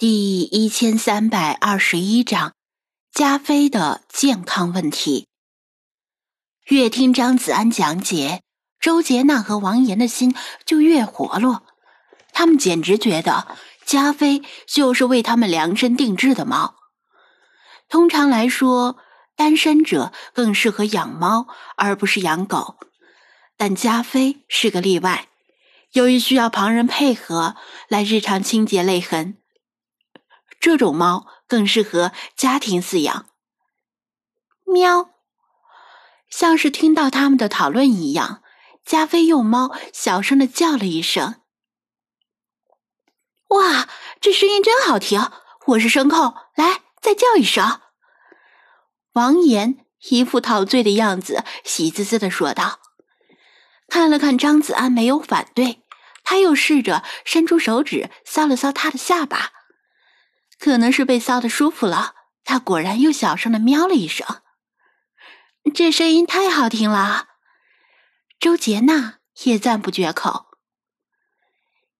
第一千三百二十一章，加菲的健康问题。越听张子安讲解，周杰娜和王岩的心就越活络。他们简直觉得加菲就是为他们量身定制的猫。通常来说，单身者更适合养猫，而不是养狗。但加菲是个例外，由于需要旁人配合来日常清洁泪痕。这种猫更适合家庭饲养。喵，像是听到他们的讨论一样，加菲用猫小声的叫了一声：“哇，这声音真好听！我是声控，来再叫一声。”王岩一副陶醉的样子，喜滋滋的说道。看了看张子安，没有反对，他又试着伸出手指搔了搔他的下巴。可能是被搔的舒服了，他果然又小声的喵了一声，这声音太好听了。周杰娜也赞不绝口。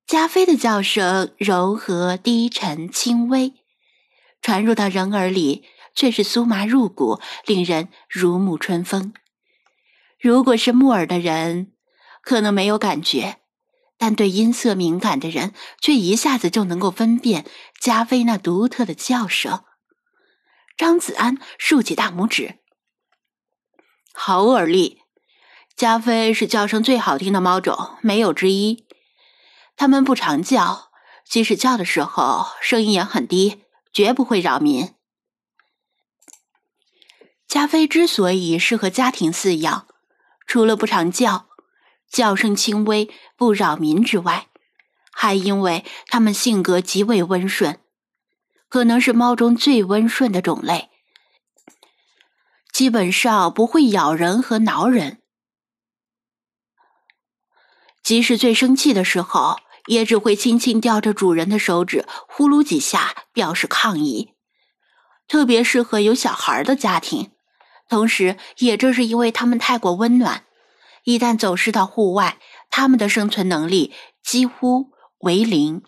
加菲的叫声柔和、低沉、轻微，传入到人耳里却是酥麻入骨，令人如沐春风。如果是木耳的人，可能没有感觉。但对音色敏感的人，却一下子就能够分辨加菲那独特的叫声。张子安竖起大拇指，好耳力。加菲是叫声最好听的猫种，没有之一。它们不常叫，即使叫的时候，声音也很低，绝不会扰民。加菲之所以适合家庭饲养，除了不常叫。叫声轻微，不扰民之外，还因为它们性格极为温顺，可能是猫中最温顺的种类，基本上不会咬人和挠人。即使最生气的时候，也只会轻轻叼着主人的手指，呼噜几下表示抗议。特别适合有小孩的家庭，同时也正是因为它们太过温暖。一旦走失到户外，它们的生存能力几乎为零。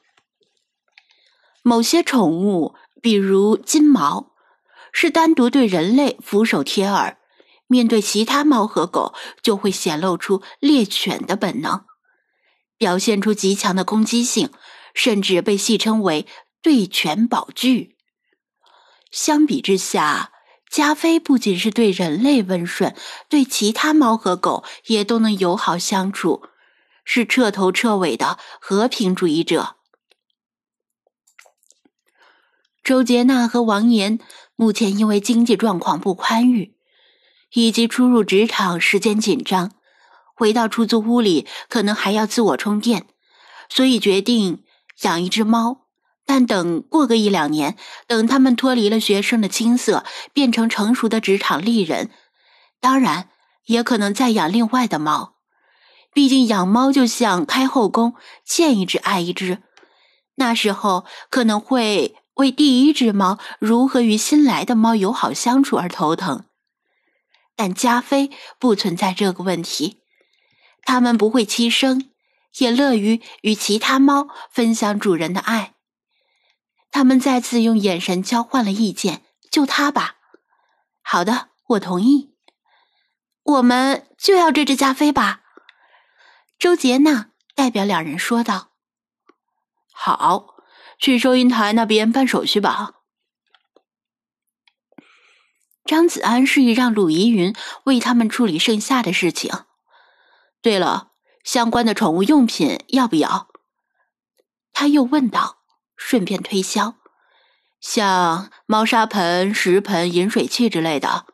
某些宠物，比如金毛，是单独对人类俯首帖耳，面对其他猫和狗就会显露出猎犬的本能，表现出极强的攻击性，甚至被戏称为“对犬宝具”。相比之下，加菲不仅是对人类温顺，对其他猫和狗也都能友好相处，是彻头彻尾的和平主义者。周杰娜和王岩目前因为经济状况不宽裕，以及初入职场时间紧张，回到出租屋里可能还要自我充电，所以决定养一只猫。但等过个一两年，等他们脱离了学生的青涩，变成成熟的职场丽人，当然也可能再养另外的猫。毕竟养猫就像开后宫，见一只爱一只。那时候可能会为第一只猫如何与新来的猫友好相处而头疼。但加菲不存在这个问题，他们不会欺生，也乐于与其他猫分享主人的爱。他们再次用眼神交换了意见，就他吧。好的，我同意。我们就要这只加菲吧。周杰娜代表两人说道：“好，去收银台那边办手续吧。”张子安示意让鲁怡云为他们处理剩下的事情。对了，相关的宠物用品要不要？他又问道。顺便推销，像猫砂盆、食盆、饮水器之类的。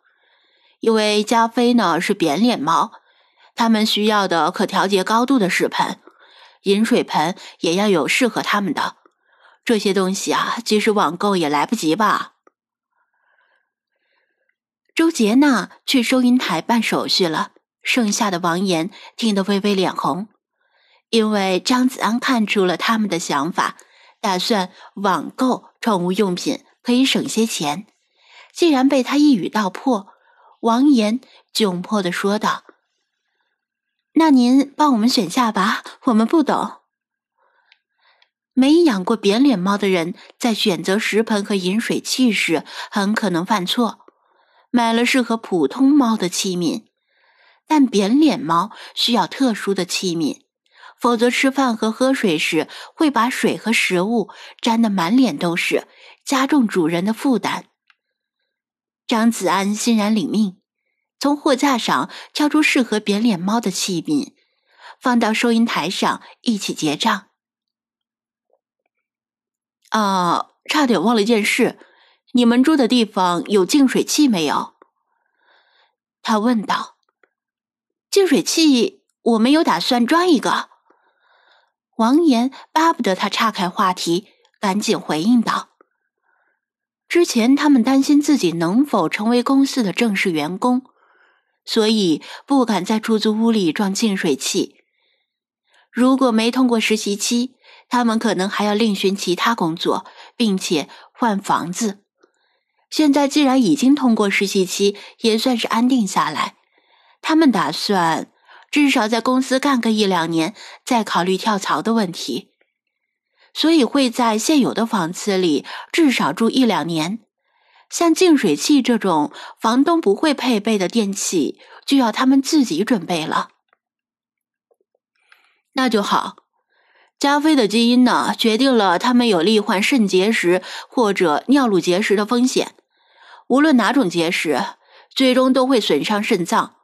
因为加菲呢是扁脸猫，它们需要的可调节高度的食盆、饮水盆也要有适合它们的。这些东西啊，即使网购也来不及吧？周杰娜去收银台办手续了，剩下的王岩听得微微脸红，因为张子安看出了他们的想法。打算网购宠物用品可以省些钱，既然被他一语道破，王岩窘迫的说道：“那您帮我们选下吧，我们不懂。”没养过扁脸猫的人，在选择食盆和饮水器时，很可能犯错，买了适合普通猫的器皿。但扁脸猫需要特殊的器皿，否则吃饭和喝水时会把水和食物沾得满脸都是，加重主人的负担。张子安欣然领命，从货架上挑出适合扁脸猫的器皿，放到收银台上一起结账。啊，差点忘了一件事，你们住的地方有净水器没有？他问道。净水器，我们有打算装一个。王岩巴不得他岔开话题，赶紧回应道：“之前他们担心自己能否成为公司的正式员工，所以不敢在出租屋里装净水器。如果没通过实习期，他们可能还要另寻其他工作，并且换房子。现在既然已经通过实习期，也算是安定下来。他们打算至少在公司干个一两年，再考虑跳槽的问题。所以会在现有的房子里至少住一两年。像净水器这种房东不会配备的电器，就要他们自己准备了。那就好。加菲的基因呢，决定了他们有罹患肾结石或者尿路结石的风险。无论哪种结石，最终都会损伤肾脏，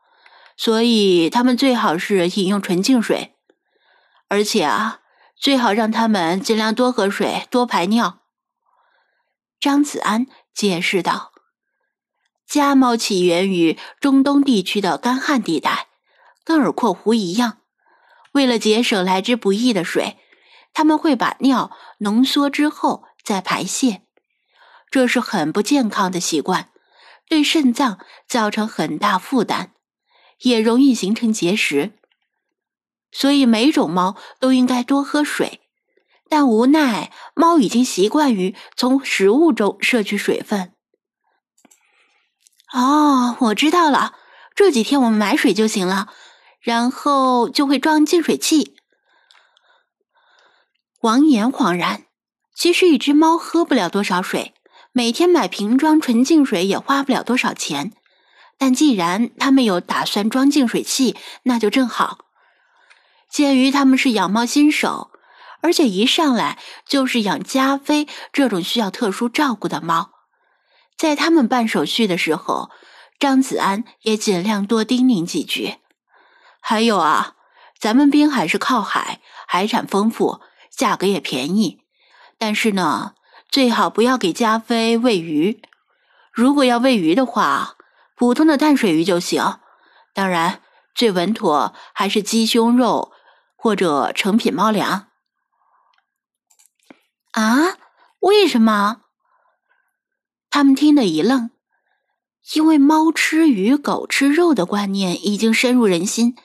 所以他们最好是饮用纯净水，而且啊，最好让他们尽量多喝水、多排尿。张子安解释道：“家猫起源于中东地区的干旱地带，跟耳廓湖一样，为了节省来之不易的水。”他们会把尿浓缩之后再排泄，这是很不健康的习惯，对肾脏造成很大负担，也容易形成结石。所以每种猫都应该多喝水，但无奈猫已经习惯于从食物中摄取水分。哦，我知道了，这几天我们买水就行了，然后就会装净水器。王岩恍然，其实一只猫喝不了多少水，每天买瓶装纯净水也花不了多少钱。但既然他们有打算装净水器，那就正好。鉴于他们是养猫新手，而且一上来就是养加菲这种需要特殊照顾的猫，在他们办手续的时候，张子安也尽量多叮咛几句。还有啊，咱们滨海是靠海，海产丰富。价格也便宜，但是呢，最好不要给加菲喂鱼。如果要喂鱼的话，普通的淡水鱼就行。当然，最稳妥还是鸡胸肉或者成品猫粮。啊？为什么？他们听得一愣，因为猫吃鱼、狗吃肉的观念已经深入人心。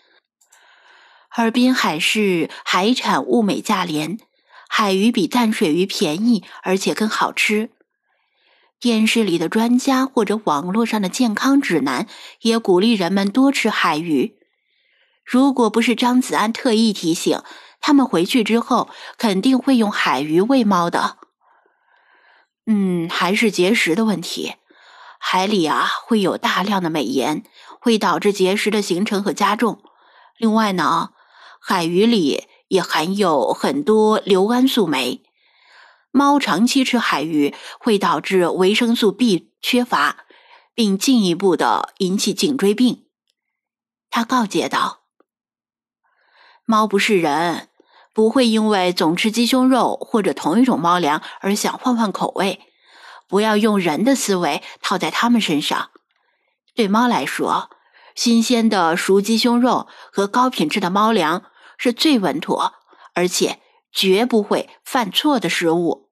而滨海市海产物美价廉，海鱼比淡水鱼便宜，而且更好吃。电视里的专家或者网络上的健康指南也鼓励人们多吃海鱼。如果不是张子安特意提醒，他们回去之后肯定会用海鱼喂猫的。嗯，还是结石的问题。海里啊会有大量的镁盐，会导致结石的形成和加重。另外呢。海鱼里也含有很多硫胺素酶，猫长期吃海鱼会导致维生素 B 缺乏，并进一步的引起颈椎病。他告诫道：“猫不是人，不会因为总吃鸡胸肉或者同一种猫粮而想换换口味，不要用人的思维套在它们身上。对猫来说。”新鲜的熟鸡胸肉和高品质的猫粮是最稳妥，而且绝不会犯错的失误。